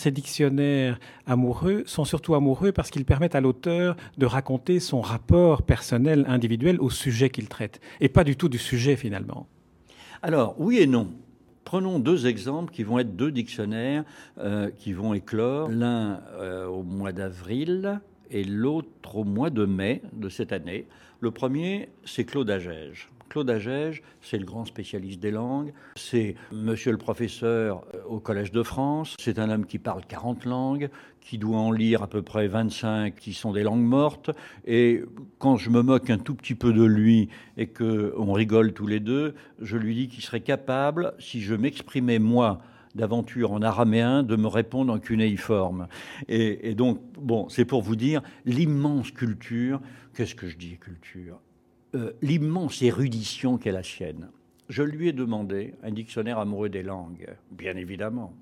Ces dictionnaires amoureux sont surtout amoureux parce qu'ils permettent à l'auteur de raconter son rapport personnel, individuel au sujet qu'il traite, et pas du tout du sujet finalement. Alors, oui et non. Prenons deux exemples qui vont être deux dictionnaires euh, qui vont éclore, l'un euh, au mois d'avril et l'autre au mois de mai de cette année. Le premier, c'est Claude Agege. Claude Agege, c'est le grand spécialiste des langues, c'est monsieur le professeur euh, au Collège de France, c'est un homme qui parle 40 langues, qui doit en lire à peu près 25 qui sont des langues mortes, et quand je me moque un tout petit peu de lui et qu'on rigole tous les deux, je lui dis qu'il serait capable, si je m'exprimais moi, d'aventure en araméen de me répondre en cunéiforme. Et donc, bon, c'est pour vous dire l'immense culture. Qu'est-ce que je dis, culture? Euh, l'immense érudition qu'est la sienne. Je lui ai demandé un dictionnaire amoureux des langues, bien évidemment,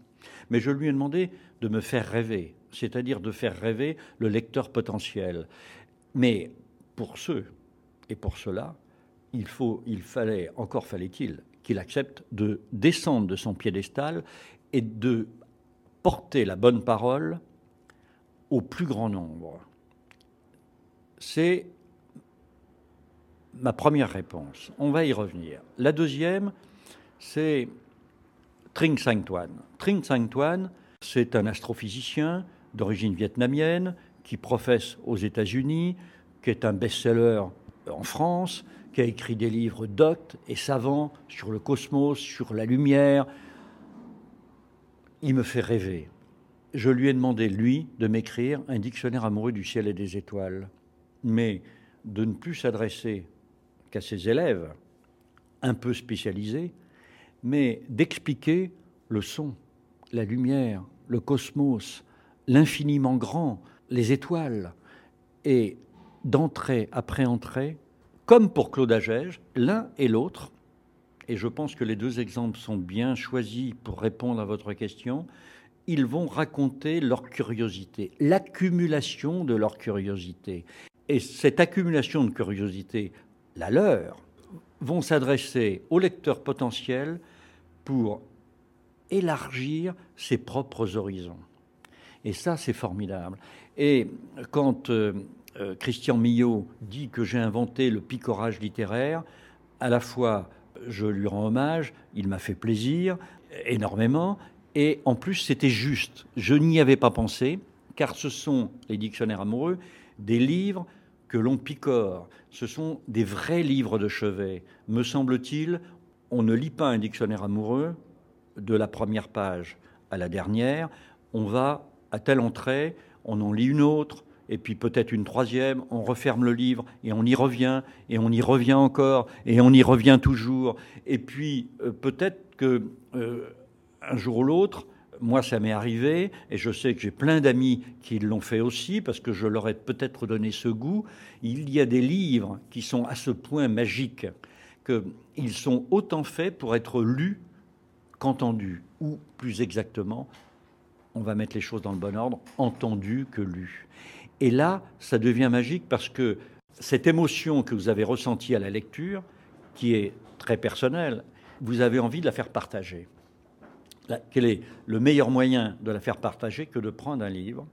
mais je lui ai demandé de me faire rêver, c'est-à-dire de faire rêver le lecteur potentiel. Mais pour ceux et pour cela, il, faut, il fallait, encore fallait-il, qu'il accepte de descendre de son piédestal et de porter la bonne parole au plus grand nombre. C'est ma première réponse. On va y revenir. La deuxième, c'est Trinh Sang Tuan. Trinh Sang Tuan, c'est un astrophysicien d'origine vietnamienne qui professe aux États-Unis, qui est un best-seller en France, qui a écrit des livres doctes et savants sur le cosmos, sur la lumière. Il me fait rêver. Je lui ai demandé, lui, de m'écrire un dictionnaire amoureux du ciel et des étoiles, mais de ne plus s'adresser qu'à ses élèves, un peu spécialisés, mais d'expliquer le son, la lumière, le cosmos, l'infiniment grand, les étoiles, et d'entrée après entrée, comme pour Claude Agege, l'un et l'autre, et je pense que les deux exemples sont bien choisis pour répondre à votre question, ils vont raconter leur curiosité, l'accumulation de leur curiosité. Et cette accumulation de curiosité la leur, vont s'adresser au lecteur potentiel pour élargir ses propres horizons. Et ça, c'est formidable. Et quand euh, euh, Christian Millot dit que j'ai inventé le picorage littéraire, à la fois je lui rends hommage, il m'a fait plaisir énormément, et en plus c'était juste. Je n'y avais pas pensé, car ce sont les dictionnaires amoureux, des livres que l'on picore. Ce sont des vrais livres de chevet. Me semble-t-il, on ne lit pas un dictionnaire amoureux de la première page à la dernière. On va à telle entrée, on en lit une autre, et puis peut-être une troisième, on referme le livre et on y revient, et on y revient encore, et on y revient toujours. Et puis euh, peut-être que euh, un jour ou l'autre, moi, ça m'est arrivé, et je sais que j'ai plein d'amis qui l'ont fait aussi, parce que je leur ai peut-être donné ce goût. Il y a des livres qui sont à ce point magiques qu'ils sont autant faits pour être lus qu'entendus, ou plus exactement, on va mettre les choses dans le bon ordre, entendus que lus. Et là, ça devient magique parce que cette émotion que vous avez ressentie à la lecture, qui est très personnelle, vous avez envie de la faire partager quel est le meilleur moyen de la faire partager que de prendre un livre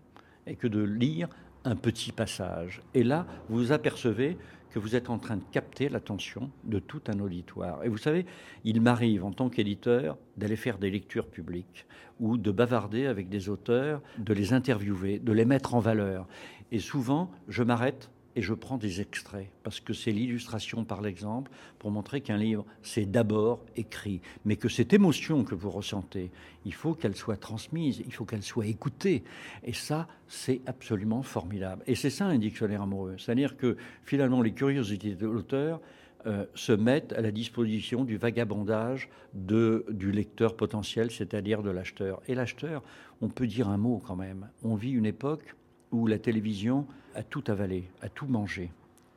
et que de lire un petit passage. Et là, vous apercevez que vous êtes en train de capter l'attention de tout un auditoire. Et vous savez, il m'arrive en tant qu'éditeur d'aller faire des lectures publiques ou de bavarder avec des auteurs, de les interviewer, de les mettre en valeur. Et souvent, je m'arrête et je prends des extraits, parce que c'est l'illustration par l'exemple, pour montrer qu'un livre, c'est d'abord écrit, mais que cette émotion que vous ressentez, il faut qu'elle soit transmise, il faut qu'elle soit écoutée. Et ça, c'est absolument formidable. Et c'est ça un dictionnaire amoureux. C'est-à-dire que finalement, les curiosités de l'auteur euh, se mettent à la disposition du vagabondage du lecteur potentiel, c'est-à-dire de l'acheteur. Et l'acheteur, on peut dire un mot quand même. On vit une époque où la télévision a tout avalé, a tout mangé.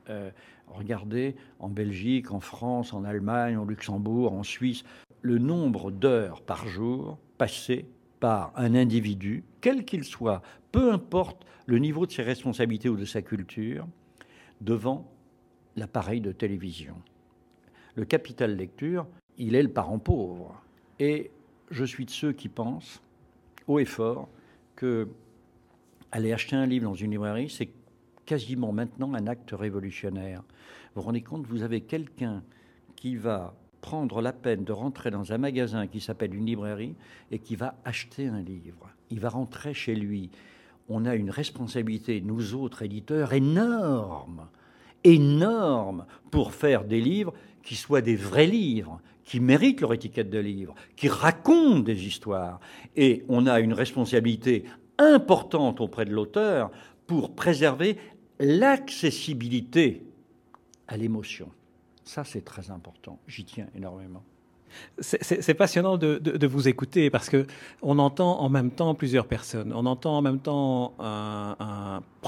Euh, regardez en Belgique, en France, en Allemagne, en Luxembourg, en Suisse, le nombre d'heures par jour passées par un individu, quel qu'il soit, peu importe le niveau de ses responsabilités ou de sa culture, devant l'appareil de télévision. Le capital lecture, il est le parent pauvre. Et je suis de ceux qui pensent, haut et fort, que aller acheter un livre dans une librairie, c'est quasiment maintenant un acte révolutionnaire. Vous vous rendez compte, vous avez quelqu'un qui va prendre la peine de rentrer dans un magasin qui s'appelle une librairie et qui va acheter un livre. Il va rentrer chez lui. On a une responsabilité, nous autres éditeurs, énorme, énorme pour faire des livres qui soient des vrais livres, qui méritent leur étiquette de livre, qui racontent des histoires. Et on a une responsabilité importante auprès de l'auteur pour préserver l'accessibilité à l'émotion. Ça, c'est très important. J'y tiens énormément. C'est passionnant de, vous écouter parce que on entend en même temps plusieurs personnes. On entend en même temps un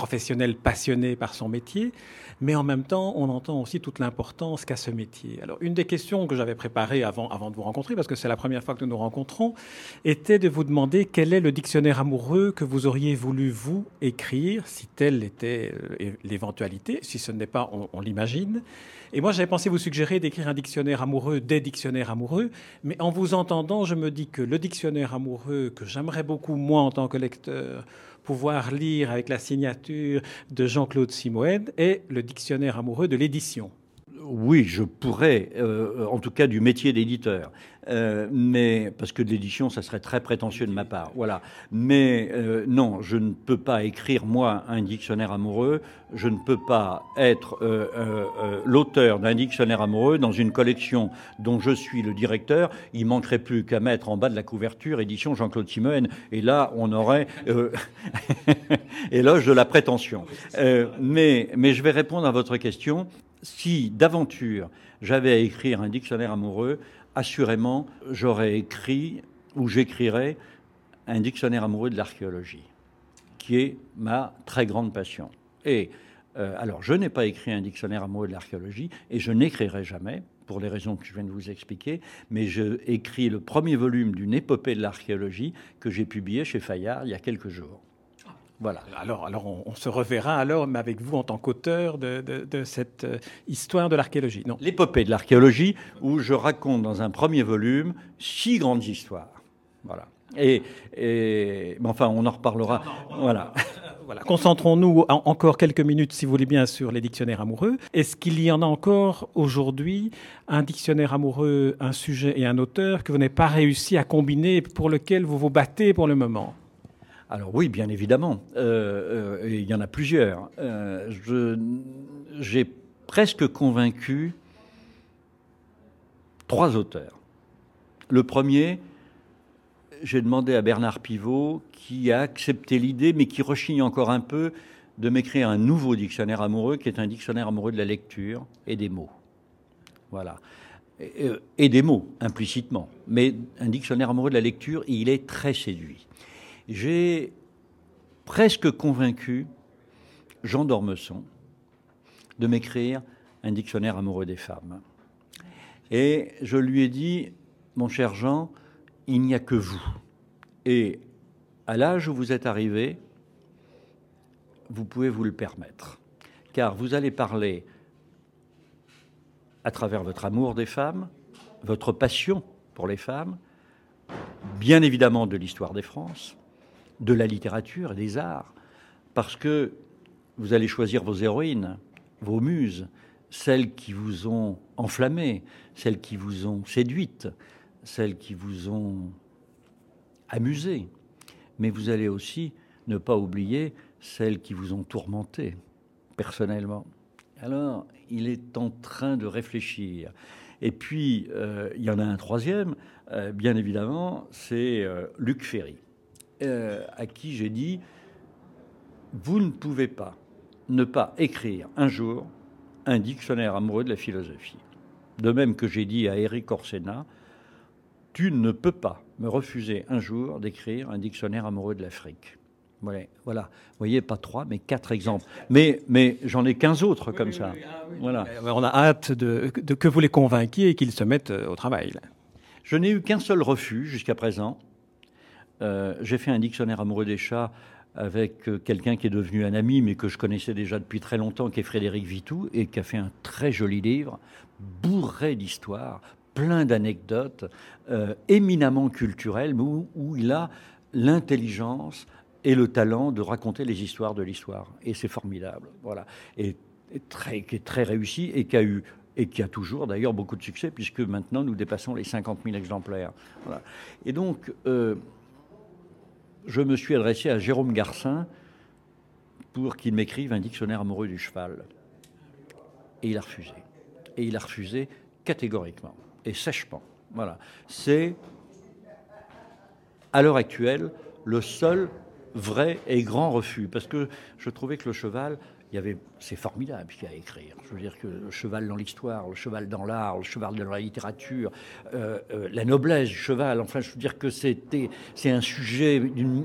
professionnel passionné par son métier, mais en même temps, on entend aussi toute l'importance qu'a ce métier. Alors, une des questions que j'avais préparées avant, avant de vous rencontrer, parce que c'est la première fois que nous nous rencontrons, était de vous demander quel est le dictionnaire amoureux que vous auriez voulu, vous, écrire, si telle était euh, l'éventualité. Si ce n'est pas, on, on l'imagine. Et moi, j'avais pensé vous suggérer d'écrire un dictionnaire amoureux, des dictionnaires amoureux, mais en vous entendant, je me dis que le dictionnaire amoureux que j'aimerais beaucoup, moi, en tant que lecteur, pouvoir lire avec la signature de Jean-Claude Simoed est le dictionnaire amoureux de l'édition. Oui, je pourrais, euh, en tout cas du métier d'éditeur. Euh, mais parce que de l'édition, ça serait très prétentieux de ma part. Voilà. Mais euh, non, je ne peux pas écrire moi un dictionnaire amoureux. Je ne peux pas être l'auteur d'un dictionnaire amoureux dans une collection dont je suis le directeur. Il manquerait plus qu'à mettre en bas de la couverture édition Jean-Claude Simoen. Et là, on aurait éloge de la prétention. mais mais je vais répondre à votre question si d'aventure j'avais à écrire un dictionnaire amoureux, assurément j'aurais écrit ou j'écrirais un dictionnaire amoureux de l'archéologie, qui est ma très grande passion. Et euh, alors, je n'ai pas écrit un dictionnaire amoureux de l'archéologie et je n'écrirai jamais, pour les raisons que je viens de vous expliquer, mais j'ai écrit le premier volume d'une épopée de l'archéologie que j'ai publié chez Fayard il y a quelques jours. Voilà. Alors, alors on, se reverra alors avec vous en tant qu'auteur de, cette euh, histoire de l'archéologie. Non. L'épopée de l'archéologie, où je raconte dans un premier volume six grandes histoires. Voilà. Et, et enfin, on en reparlera. voilà. Voilà. Concentrons-nous encore quelques minutes, si vous voulez bien, sur les dictionnaires amoureux. Est-ce qu'il y en a encore aujourd'hui un dictionnaire amoureux, un sujet et un auteur que vous n'avez pas réussi à combiner, pour lequel vous vous battez pour le moment? Alors oui, bien évidemment. Euh, euh, il y en a plusieurs. Euh, j'ai presque convaincu trois auteurs. Le premier, j'ai demandé à Bernard Pivot, qui a accepté l'idée, mais qui rechigne encore un peu, de m'écrire un nouveau dictionnaire amoureux, qui est un dictionnaire amoureux de la lecture et des mots. Voilà. Et, et des mots, implicitement. Mais un dictionnaire amoureux de la lecture, il est très séduit j'ai presque convaincu Jean d'Ormesson de m'écrire un dictionnaire amoureux des femmes. Et je lui ai dit, mon cher Jean, il n'y a que vous. Et à l'âge où vous êtes arrivé, vous pouvez vous le permettre. Car vous allez parler à travers votre amour des femmes, votre passion pour les femmes, bien évidemment de l'histoire des France, de la littérature et des arts, parce que vous allez choisir vos héroïnes, vos muses, celles qui vous ont enflammé, celles qui vous ont séduite, celles qui vous ont amusé. Mais vous allez aussi ne pas oublier celles qui vous ont tourmenté personnellement. Alors, il est en train de réfléchir. Et puis, euh, il y en a un troisième, euh, bien évidemment, c'est euh, Luc Ferry. Euh, à qui j'ai dit Vous ne pouvez pas ne pas écrire un jour un dictionnaire amoureux de la philosophie. De même que j'ai dit à Eric Orsena Tu ne peux pas me refuser un jour d'écrire un dictionnaire amoureux de l'Afrique. Voilà, voilà. Vous voyez, pas trois, mais quatre exemples. Mais, mais j'en ai quinze autres comme ça. Ah voilà. On a hâte de, que vous les convainquiez et qu'ils se mettent euh, au travail. Je n'ai eu qu'un seul refus jusqu'à présent. Euh, j'ai fait un dictionnaire amoureux des chats avec euh, quelqu'un qui est devenu un ami, mais que je connaissais déjà depuis très longtemps, qui est Frédéric Vitou, et qui a fait un très joli livre, bourré d'histoires, plein d'anecdotes, euh, éminemment culturel, mais où, il a l'intelligence et le talent de raconter les histoires de l'histoire. Et c'est formidable. Voilà. Et, qui est très réussi et qui a toujours d'ailleurs beaucoup de succès, puisque maintenant nous dépassons les 50 000 exemplaires. Et donc, je me suis adressé à Jérôme Garcin pour qu'il m'écrive un dictionnaire amoureux du cheval. Et il a refusé. Et il a refusé catégoriquement et sèchement. Voilà. C'est, à l'heure actuelle, le seul vrai et grand refus. Parce que je trouvais que le cheval, il y avait, c'est formidable ce qu'il y a à écrire. Je veux dire que le cheval dans l'histoire, le cheval dans l'art, le cheval dans la littérature, euh, euh, la noblesse du cheval. Enfin, je veux dire que c'était, c'est un sujet,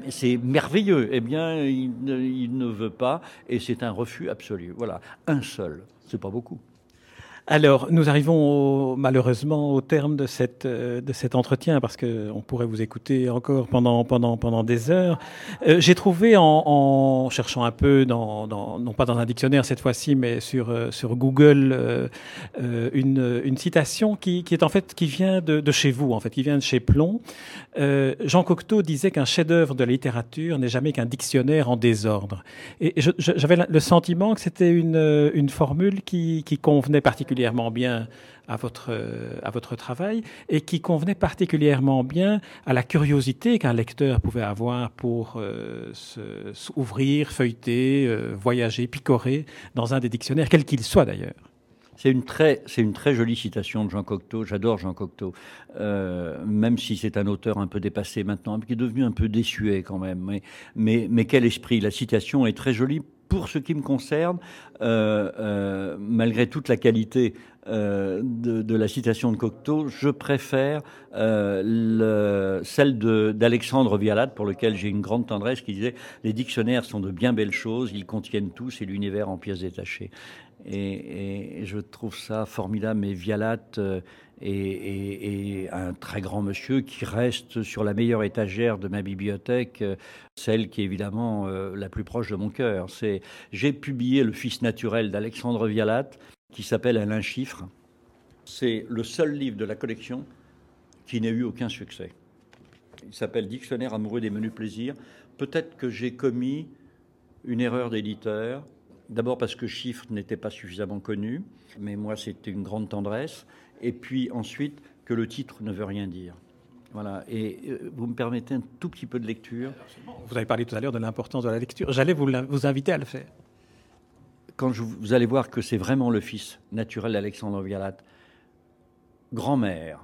c'est merveilleux. Eh bien, il, il ne veut pas, et c'est un refus absolu. Voilà, un seul, c'est pas beaucoup. Alors, nous arrivons malheureusement au terme de, cette, euh, de cet entretien parce qu'on pourrait vous écouter encore pendant, pendant, pendant des heures. Euh, j'ai trouvé en, en, cherchant un peu, dans, dans, non pas dans un dictionnaire cette fois-ci, mais sur, euh, sur Google, une, une citation qui, qui, est en fait qui vient de, de, chez vous, en fait, qui vient de chez Plomb. Jean Cocteau disait qu'un chef-d'œuvre de la littérature n'est jamais qu'un dictionnaire en désordre. Et j'avais le sentiment que c'était une, une formule qui, qui convenait particulièrement particulièrement bien à votre, à votre travail et qui convenait particulièrement bien à la curiosité qu'un lecteur pouvait avoir pour euh, s'ouvrir, feuilleter, euh, voyager, picorer dans un des dictionnaires, quel qu'il soit d'ailleurs. C'est une, très, une très jolie citation de Jean Cocteau. J'adore Jean Cocteau, euh, même si c'est un auteur un peu dépassé maintenant, qui est devenu un peu désuet quand même. Mais, mais, mais quel esprit La citation est très jolie pour ce qui me concerne, euh, euh, malgré toute la qualité euh, de, la citation de Cocteau, je préfère le, celle d'Alexandre Vialat, pour lequel j'ai une grande tendresse, qui disait Les dictionnaires sont de bien belles choses, ils contiennent tout, c'est l'univers en pièces détachées. Et, je trouve ça formidable, mais Vialat et, un très grand monsieur qui reste sur la meilleure étagère de ma bibliothèque, euh, celle qui est évidemment euh, la plus proche de mon cœur. C'est j'ai publié Le Fils naturel d'Alexandre Vialat, qui s'appelle Alain Chiffre. C'est le seul livre de la collection qui n'ait eu aucun succès. Il s'appelle Dictionnaire amoureux des menus plaisirs. Peut-être que j'ai commis une erreur d'éditeur. D'abord parce que Chiffre n'était pas suffisamment connu, mais moi c'était une grande tendresse et puis ensuite que le titre ne veut rien dire. Voilà. Et euh, vous me permettez un tout petit peu de lecture. Vous avez parlé tout à l'heure de l'importance de la lecture. J'allais vous, vous, inviter à le faire. Quand je, vous allez voir que c'est vraiment le fils naturel d'Alexandre Vialat, grand-mère.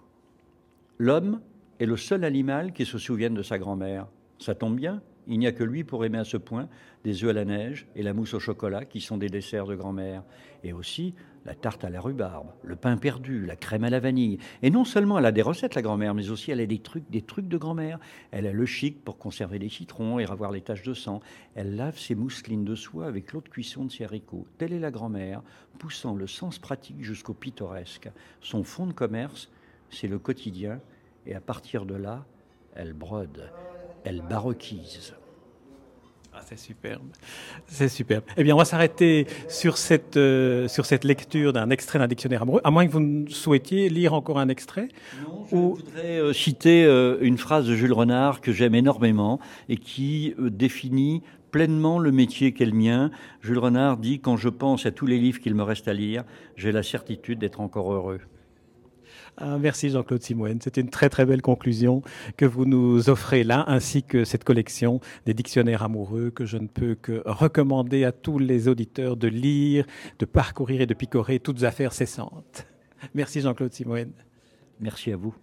L'homme est le seul animal qui se souvienne de sa grand-mère. Ça tombe bien, il n'y a que lui pour aimer à ce point des œufs à la neige et la mousse au chocolat qui sont des desserts de grand-mère. Et aussi la tarte à la rhubarbe, le pain perdu, la crème à la vanille. Et non seulement elle a des recettes, la grand-mère, mais aussi elle a des trucs, des trucs de grand-mère. Elle a le chic pour conserver les citrons et avoir les taches de sang. Elle lave ses mousselines de soie avec l'eau de cuisson de ses haricots. Telle est la grand-mère, poussant le sens pratique jusqu'au pittoresque. Son fond de commerce, c'est le quotidien. Et à partir de là, elle brode, elle baroquise. Ah, c'est superbe. C'est superbe. Eh bien, on va s'arrêter sur cette, euh, sur cette lecture d'un extrait d'un dictionnaire amoureux, à moins que vous souhaitiez lire encore un extrait. Non, je voudrais euh, citer euh, une phrase de Jules Renard que j'aime énormément et qui définit pleinement le métier qu'est le mien. Jules Renard dit Quand je pense à tous les livres qu'il me reste à lire, j'ai la certitude d'être encore heureux. Ah, merci Jean-Claude Simoine. C'était une très très belle conclusion que vous nous offrez là, ainsi que cette collection des dictionnaires amoureux que je ne peux que recommander à tous les auditeurs de lire, de parcourir et de picorer toutes affaires cessantes. Merci Jean-Claude Simoine. Merci à vous.